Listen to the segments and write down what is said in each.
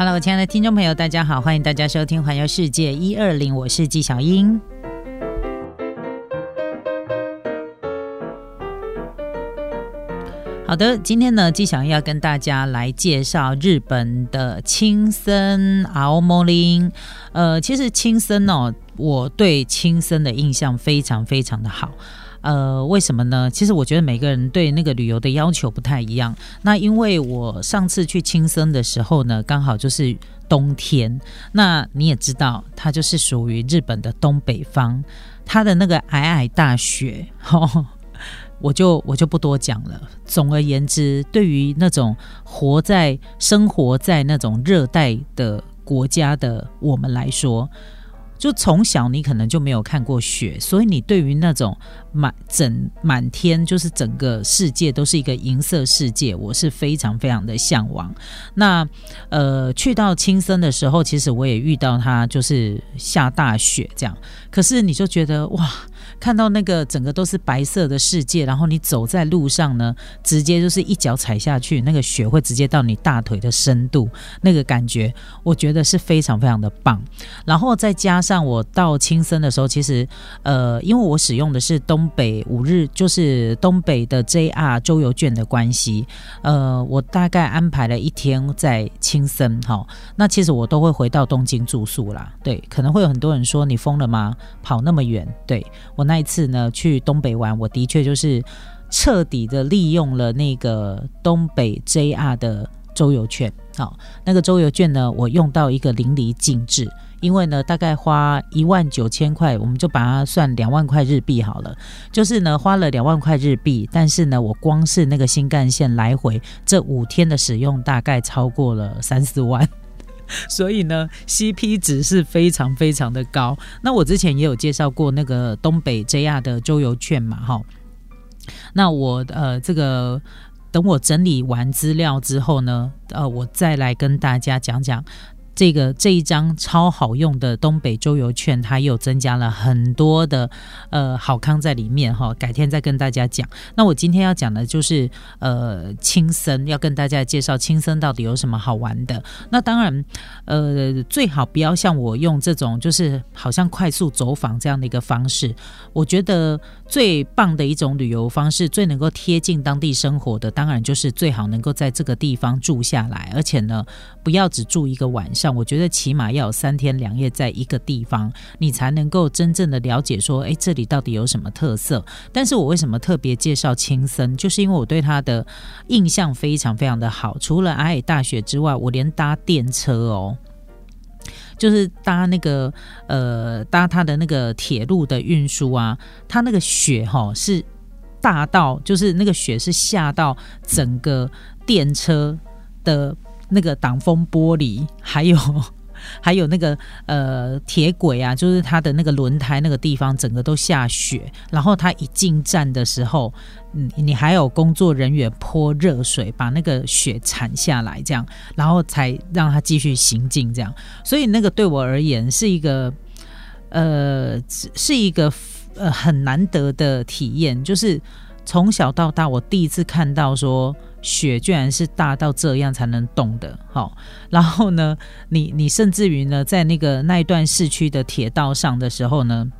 Hello，亲爱的听众朋友，大家好，欢迎大家收听《环游世界一二零》，我是纪小英。好的，今天呢，纪小英要跟大家来介绍日本的青森青森。呃，其实青森哦，我对青森的印象非常非常的好。呃，为什么呢？其实我觉得每个人对那个旅游的要求不太一样。那因为我上次去青森的时候呢，刚好就是冬天。那你也知道，它就是属于日本的东北方，它的那个皑皑大雪，我就我就不多讲了。总而言之，对于那种活在生活在那种热带的国家的我们来说，就从小你可能就没有看过雪，所以你对于那种满整满天就是整个世界都是一个银色世界，我是非常非常的向往。那呃，去到青森的时候，其实我也遇到它就是下大雪这样，可是你就觉得哇。看到那个整个都是白色的世界，然后你走在路上呢，直接就是一脚踩下去，那个雪会直接到你大腿的深度，那个感觉我觉得是非常非常的棒。然后再加上我到青森的时候，其实呃，因为我使用的是东北五日，就是东北的 JR 周游券的关系，呃，我大概安排了一天在青森，哈，那其实我都会回到东京住宿啦。对，可能会有很多人说你疯了吗？跑那么远？对我。那一次呢，去东北玩，我的确就是彻底的利用了那个东北 JR 的周游券。好，那个周游券呢，我用到一个淋漓尽致。因为呢，大概花一万九千块，我们就把它算两万块日币好了。就是呢，花了两万块日币，但是呢，我光是那个新干线来回这五天的使用，大概超过了三四万。所以呢，CP 值是非常非常的高。那我之前也有介绍过那个东北 JR 的周游券嘛，哈。那我呃，这个等我整理完资料之后呢，呃，我再来跟大家讲讲。这个这一张超好用的东北周游券，它又增加了很多的呃好康在里面哈，改天再跟大家讲。那我今天要讲的就是呃青森，要跟大家介绍青森到底有什么好玩的。那当然呃最好不要像我用这种就是好像快速走访这样的一个方式。我觉得最棒的一种旅游方式，最能够贴近当地生活的，当然就是最好能够在这个地方住下来，而且呢不要只住一个晚上。我觉得起码要有三天两夜在一个地方，你才能够真正的了解说，哎，这里到底有什么特色。但是我为什么特别介绍青森，就是因为我对它的印象非常非常的好。除了阿里大学之外，我连搭电车哦，就是搭那个呃搭它的那个铁路的运输啊，它那个雪哈是大到，就是那个雪是下到整个电车的。那个挡风玻璃，还有 还有那个呃铁轨啊，就是它的那个轮胎那个地方，整个都下雪。然后它一进站的时候，嗯，你还有工作人员泼热水，把那个雪铲下来，这样，然后才让它继续行进。这样，所以那个对我而言是一个呃是一个呃很难得的体验，就是从小到大我第一次看到说。雪居然是大到这样才能动的，好，然后呢，你你甚至于呢，在那个那一段市区的铁道上的时候呢，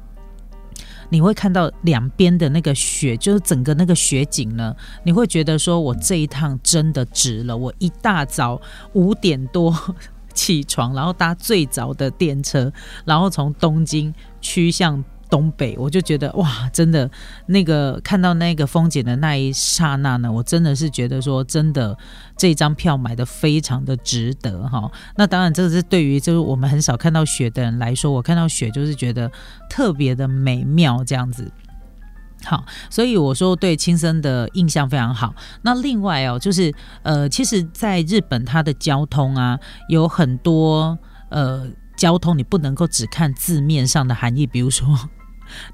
你会看到两边的那个雪，就是整个那个雪景呢，你会觉得说我这一趟真的值了，我一大早五点多 起床，然后搭最早的电车，然后从东京趋向。东北，我就觉得哇，真的那个看到那个风景的那一刹那呢，我真的是觉得说，真的这张票买的非常的值得哈。那当然，这个是对于就是我们很少看到雪的人来说，我看到雪就是觉得特别的美妙这样子。好，所以我说对青森的印象非常好。那另外哦，就是呃，其实在日本它的交通啊，有很多呃交通，你不能够只看字面上的含义，比如说。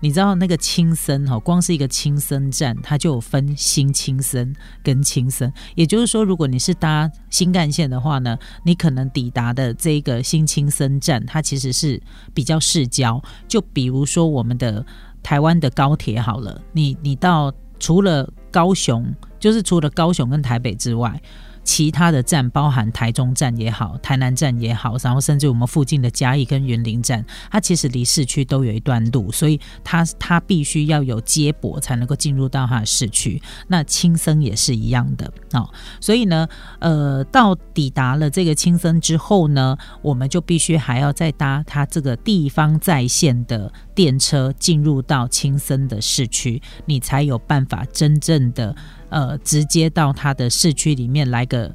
你知道那个青森哈，光是一个青森站，它就有分新青森跟青森。也就是说，如果你是搭新干线的话呢，你可能抵达的这个新青森站，它其实是比较市郊。就比如说我们的台湾的高铁好了，你你到除了高雄，就是除了高雄跟台北之外，其他的站，包含台中站也好，台南站也好，然后甚至我们附近的嘉义跟云林站，它其实离市区都有一段路，所以它它必须要有接驳才能够进入到它的市区。那青森也是一样的哦，所以呢，呃，到抵达了这个青森之后呢，我们就必须还要再搭它这个地方在线的电车进入到青森的市区，你才有办法真正的。呃，直接到它的市区里面来个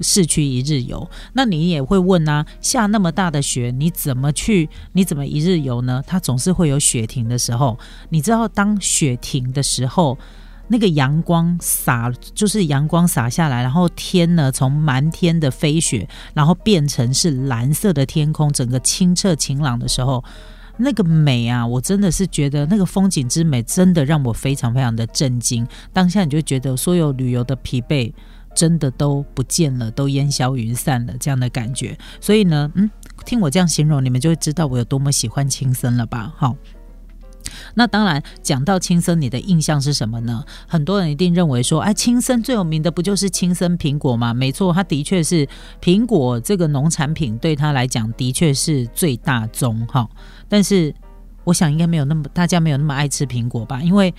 市区一日游，那你也会问啊，下那么大的雪，你怎么去？你怎么一日游呢？它总是会有雪停的时候。你知道，当雪停的时候，那个阳光洒，就是阳光洒下来，然后天呢，从满天的飞雪，然后变成是蓝色的天空，整个清澈晴朗的时候。那个美啊，我真的是觉得那个风景之美，真的让我非常非常的震惊。当下你就觉得所有旅游的疲惫真的都不见了，都烟消云散了，这样的感觉。所以呢，嗯，听我这样形容，你们就会知道我有多么喜欢轻生了吧？好。那当然，讲到青森，你的印象是什么呢？很多人一定认为说，哎，青森最有名的不就是青森苹果吗？没错，它的确是苹果这个农产品对他来讲的确是最大宗哈。但是我想应该没有那么大家没有那么爱吃苹果吧？因为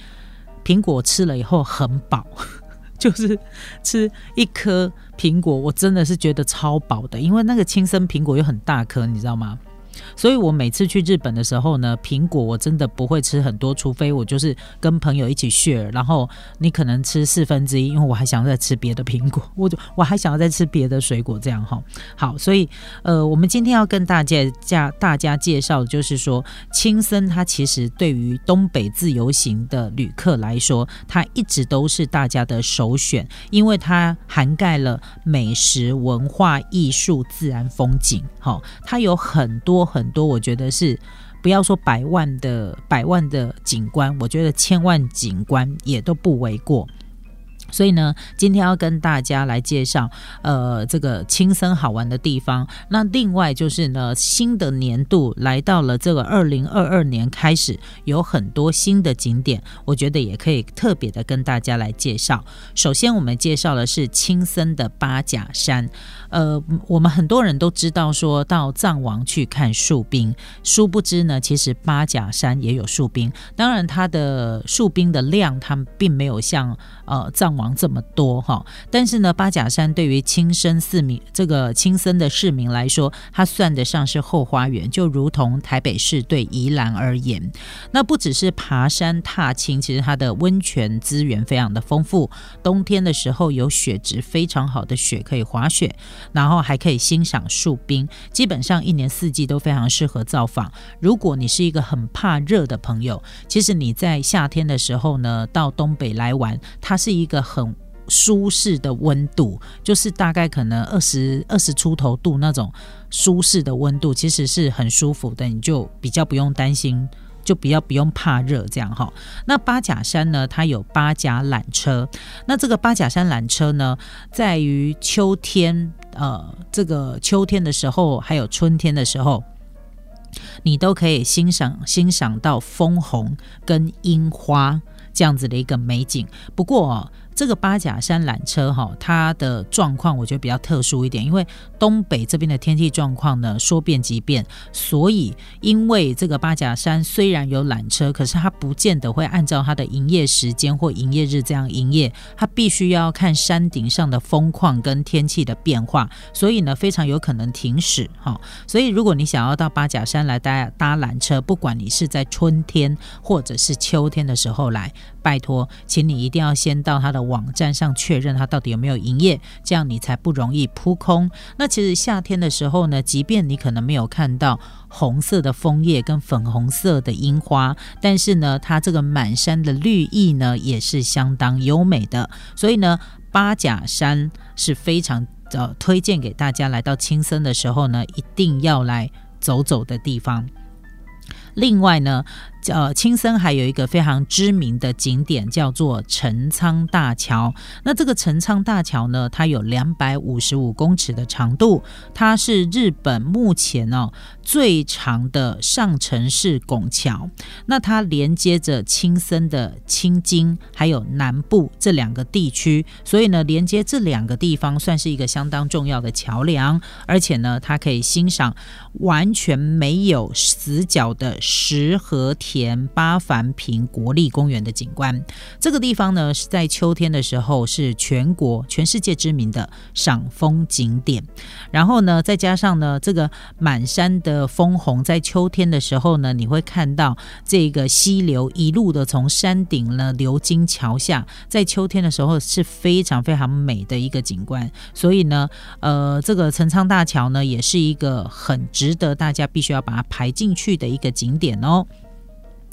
苹果吃了以后很饱，就是吃一颗苹果，我真的是觉得超饱的，因为那个青森苹果又很大颗，你知道吗？所以我每次去日本的时候呢，苹果我真的不会吃很多，除非我就是跟朋友一起 share，然后你可能吃四分之一，因为我还想要 再吃别的苹果，我就我还想要再吃别的水果，这样哈。好，所以呃，我们今天要跟大家家大家介绍就是说，青森它其实对于东北自由行的旅客来说，它一直都是大家的首选，因为它涵盖了美食、文化艺术、自然风景，好，它有很多。很多，我觉得是不要说百万的百万的景观，我觉得千万景观也都不为过。所以呢，今天要跟大家来介绍，呃，这个轻森好玩的地方。那另外就是呢，新的年度来到了这个二零二二年开始，有很多新的景点，我觉得也可以特别的跟大家来介绍。首先，我们介绍的是青森的八甲山。呃，我们很多人都知道说到藏王去看树冰，殊不知呢，其实八甲山也有树冰。当然，它的树冰的量，它并没有像呃藏王这么多哈。但是呢，八甲山对于青森市民这个青森的市民来说，它算得上是后花园，就如同台北市对宜兰而言。那不只是爬山踏青，其实它的温泉资源非常的丰富。冬天的时候有雪质非常好的雪可以滑雪。然后还可以欣赏树冰，基本上一年四季都非常适合造访。如果你是一个很怕热的朋友，其实你在夏天的时候呢，到东北来玩，它是一个很舒适的温度，就是大概可能二十二十出头度那种舒适的温度，其实是很舒服的，你就比较不用担心。就比较不用怕热这样哈。那八甲山呢，它有八甲缆车。那这个八甲山缆车呢，在于秋天，呃，这个秋天的时候，还有春天的时候，你都可以欣赏欣赏到枫红跟樱花这样子的一个美景。不过，这个八甲山缆车哈，它的状况我觉得比较特殊一点，因为东北这边的天气状况呢说变即变，所以因为这个八甲山虽然有缆车，可是它不见得会按照它的营业时间或营业日这样营业，它必须要看山顶上的风况跟天气的变化，所以呢非常有可能停驶哈。所以如果你想要到八甲山来搭搭缆车，不管你是在春天或者是秋天的时候来。拜托，请你一定要先到他的网站上确认他到底有没有营业，这样你才不容易扑空。那其实夏天的时候呢，即便你可能没有看到红色的枫叶跟粉红色的樱花，但是呢，它这个满山的绿意呢也是相当优美的。所以呢，八甲山是非常呃推荐给大家来到青森的时候呢，一定要来走走的地方。另外呢，呃，青森还有一个非常知名的景点叫做陈仓大桥。那这个陈仓大桥呢，它有两百五十五公尺的长度，它是日本目前哦最长的上城式拱桥。那它连接着青森的青津还有南部这两个地区，所以呢，连接这两个地方算是一个相当重要的桥梁。而且呢，它可以欣赏完全没有死角的石河田八幡平国立公园的景观，这个地方呢是在秋天的时候是全国、全世界知名的赏枫景点。然后呢，再加上呢这个满山的枫红，在秋天的时候呢，你会看到这个溪流一路的从山顶呢流经桥下，在秋天的时候是非常非常美的一个景观。所以呢，呃，这个陈仓大桥呢也是一个很值得大家必须要把它排进去的一个景点哦。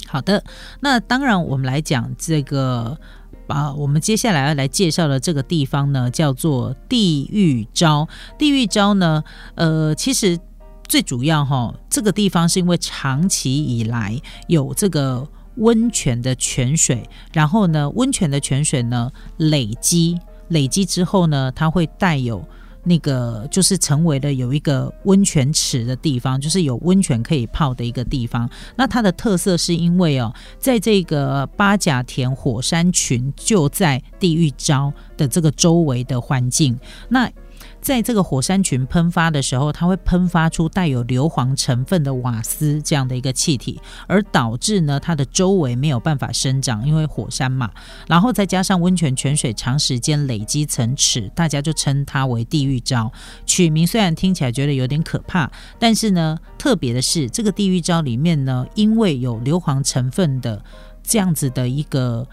好的，那当然，我们来讲这个啊，我们接下来要来介绍的这个地方呢，叫做地狱招。地狱招呢，呃，其实最主要哈，这个地方是因为长期以来有这个温泉的泉水，然后呢，温泉的泉水呢累积累积之后呢，它会带有。那个就是成为了有一个温泉池的地方，就是有温泉可以泡的一个地方。那它的特色是因为哦，在这个八甲田火山群就在地狱礁的这个周围的环境，那。在这个火山群喷发的时候，它会喷发出带有硫磺成分的瓦斯这样的一个气体，而导致呢它的周围没有办法生长，因为火山嘛。然后再加上温泉泉水长时间累积成池，大家就称它为地狱沼。取名虽然听起来觉得有点可怕，但是呢，特别的是这个地狱沼里面呢，因为有硫磺成分的这样子的一个。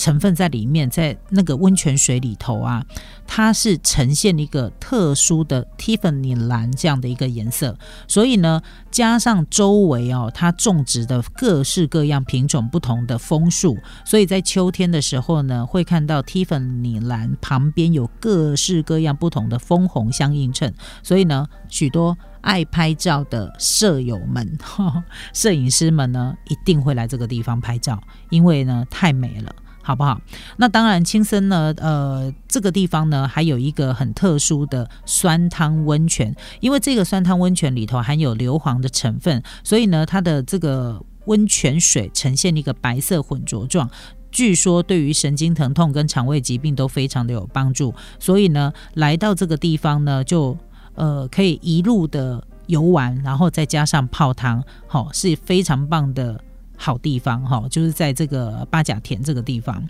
成分在里面，在那个温泉水里头啊，它是呈现一个特殊的 Tiffany 蓝这样的一个颜色。所以呢，加上周围哦，它种植的各式各样品种不同的枫树，所以在秋天的时候呢，会看到 Tiffany 蓝旁边有各式各样不同的枫红相映衬。所以呢，许多爱拍照的摄友们、摄影师们呢，一定会来这个地方拍照，因为呢，太美了。好不好？那当然，青森呢，呃，这个地方呢，还有一个很特殊的酸汤温泉，因为这个酸汤温泉里头含有硫磺的成分，所以呢，它的这个温泉水呈现一个白色混浊状，据说对于神经疼痛跟肠胃疾病都非常的有帮助，所以呢，来到这个地方呢，就呃可以一路的游玩，然后再加上泡汤，好，是非常棒的。好地方哈，就是在这个八甲田这个地方，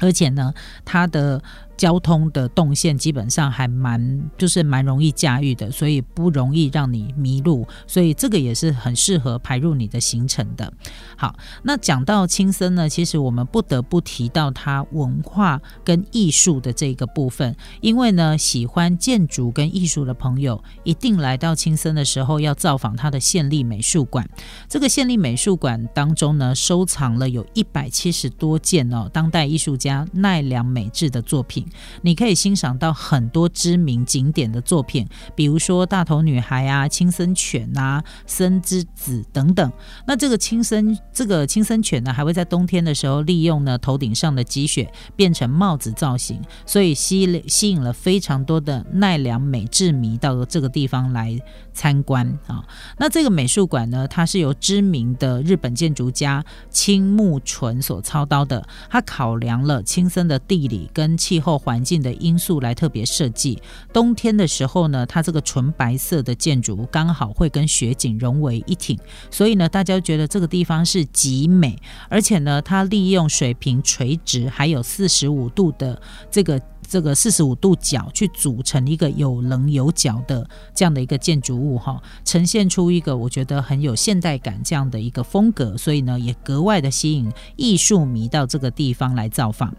而且呢，它的。交通的动线基本上还蛮就是蛮容易驾驭的，所以不容易让你迷路，所以这个也是很适合排入你的行程的。好，那讲到青森呢，其实我们不得不提到它文化跟艺术的这个部分，因为呢，喜欢建筑跟艺术的朋友一定来到青森的时候要造访它的县立美术馆。这个县立美术馆当中呢，收藏了有一百七十多件哦，当代艺术家奈良美智的作品。你可以欣赏到很多知名景点的作品，比如说大头女孩啊、青森犬啊、森之子等等。那这个青森这个青森犬呢，还会在冬天的时候利用呢头顶上的积雪变成帽子造型，所以吸吸引了非常多的奈良美智迷到这个地方来参观啊。那这个美术馆呢，它是由知名的日本建筑家青木纯所操刀的，他考量了青森的地理跟气候。环境的因素来特别设计。冬天的时候呢，它这个纯白色的建筑物刚好会跟雪景融为一体，所以呢，大家觉得这个地方是极美。而且呢，它利用水平垂直还有四十五度的这个这个四十五度角去组成一个有棱有角的这样的一个建筑物哈，呈现出一个我觉得很有现代感这样的一个风格，所以呢，也格外的吸引艺术迷到这个地方来造访。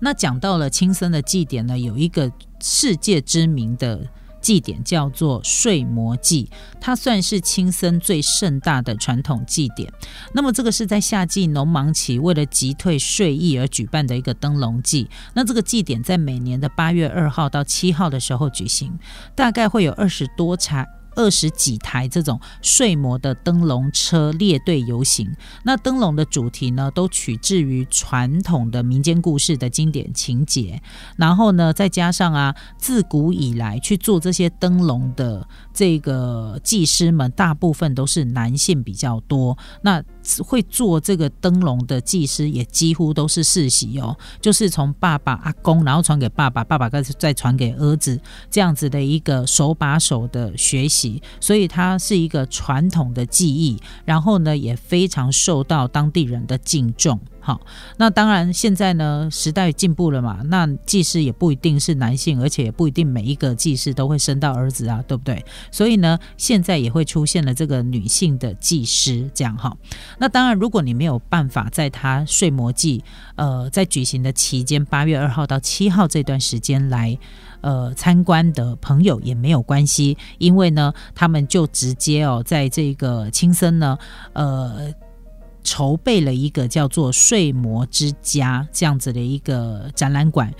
那讲到了青森的祭典呢，有一个世界知名的祭典叫做睡魔祭，它算是青森最盛大的传统祭典。那么这个是在夏季农忙期，为了击退睡意而举办的一个灯笼祭。那这个祭典在每年的八月二号到七号的时候举行，大概会有二十多场。二十几台这种睡魔的灯笼车列队游行。那灯笼的主题呢，都取自于传统的民间故事的经典情节，然后呢，再加上啊，自古以来去做这些灯笼的这个技师们，大部分都是男性比较多。那会做这个灯笼的技师也几乎都是世袭哦，就是从爸爸阿公，然后传给爸爸，爸爸再再传给儿子，这样子的一个手把手的学习，所以它是一个传统的技艺，然后呢也非常受到当地人的敬重。好，那当然现在呢时代进步了嘛，那技师也不一定是男性，而且也不一定每一个技师都会生到儿子啊，对不对？所以呢，现在也会出现了这个女性的技师，这样哈。那当然，如果你没有办法在他睡魔祭，呃，在举行的期间，八月二号到七号这段时间来，呃，参观的朋友也没有关系，因为呢，他们就直接哦，在这个青森呢，呃。筹备了一个叫做“睡魔之家”这样子的一个展览馆，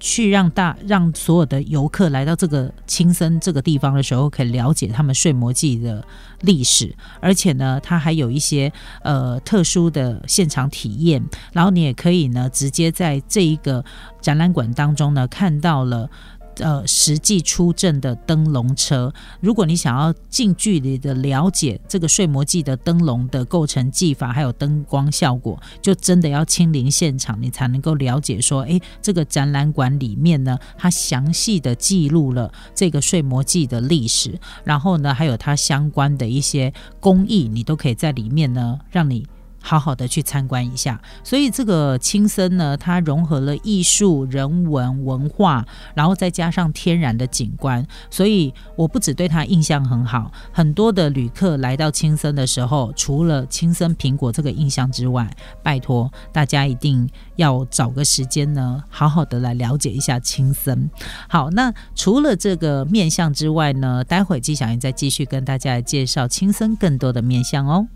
去让大让所有的游客来到这个青森这个地方的时候，可以了解他们睡魔记的历史，而且呢，它还有一些呃特殊的现场体验，然后你也可以呢直接在这一个展览馆当中呢看到了。呃，实际出阵的灯笼车，如果你想要近距离的了解这个睡魔记的灯笼的构成技法，还有灯光效果，就真的要亲临现场，你才能够了解说，诶，这个展览馆里面呢，它详细的记录了这个睡魔记的历史，然后呢，还有它相关的一些工艺，你都可以在里面呢，让你。好好的去参观一下，所以这个青森呢，它融合了艺术、人文、文化，然后再加上天然的景观，所以我不止对它印象很好，很多的旅客来到青森的时候，除了青森苹果这个印象之外，拜托大家一定要找个时间呢，好好的来了解一下青森。好，那除了这个面相之外呢，待会纪小云再继续跟大家来介绍青森更多的面相哦。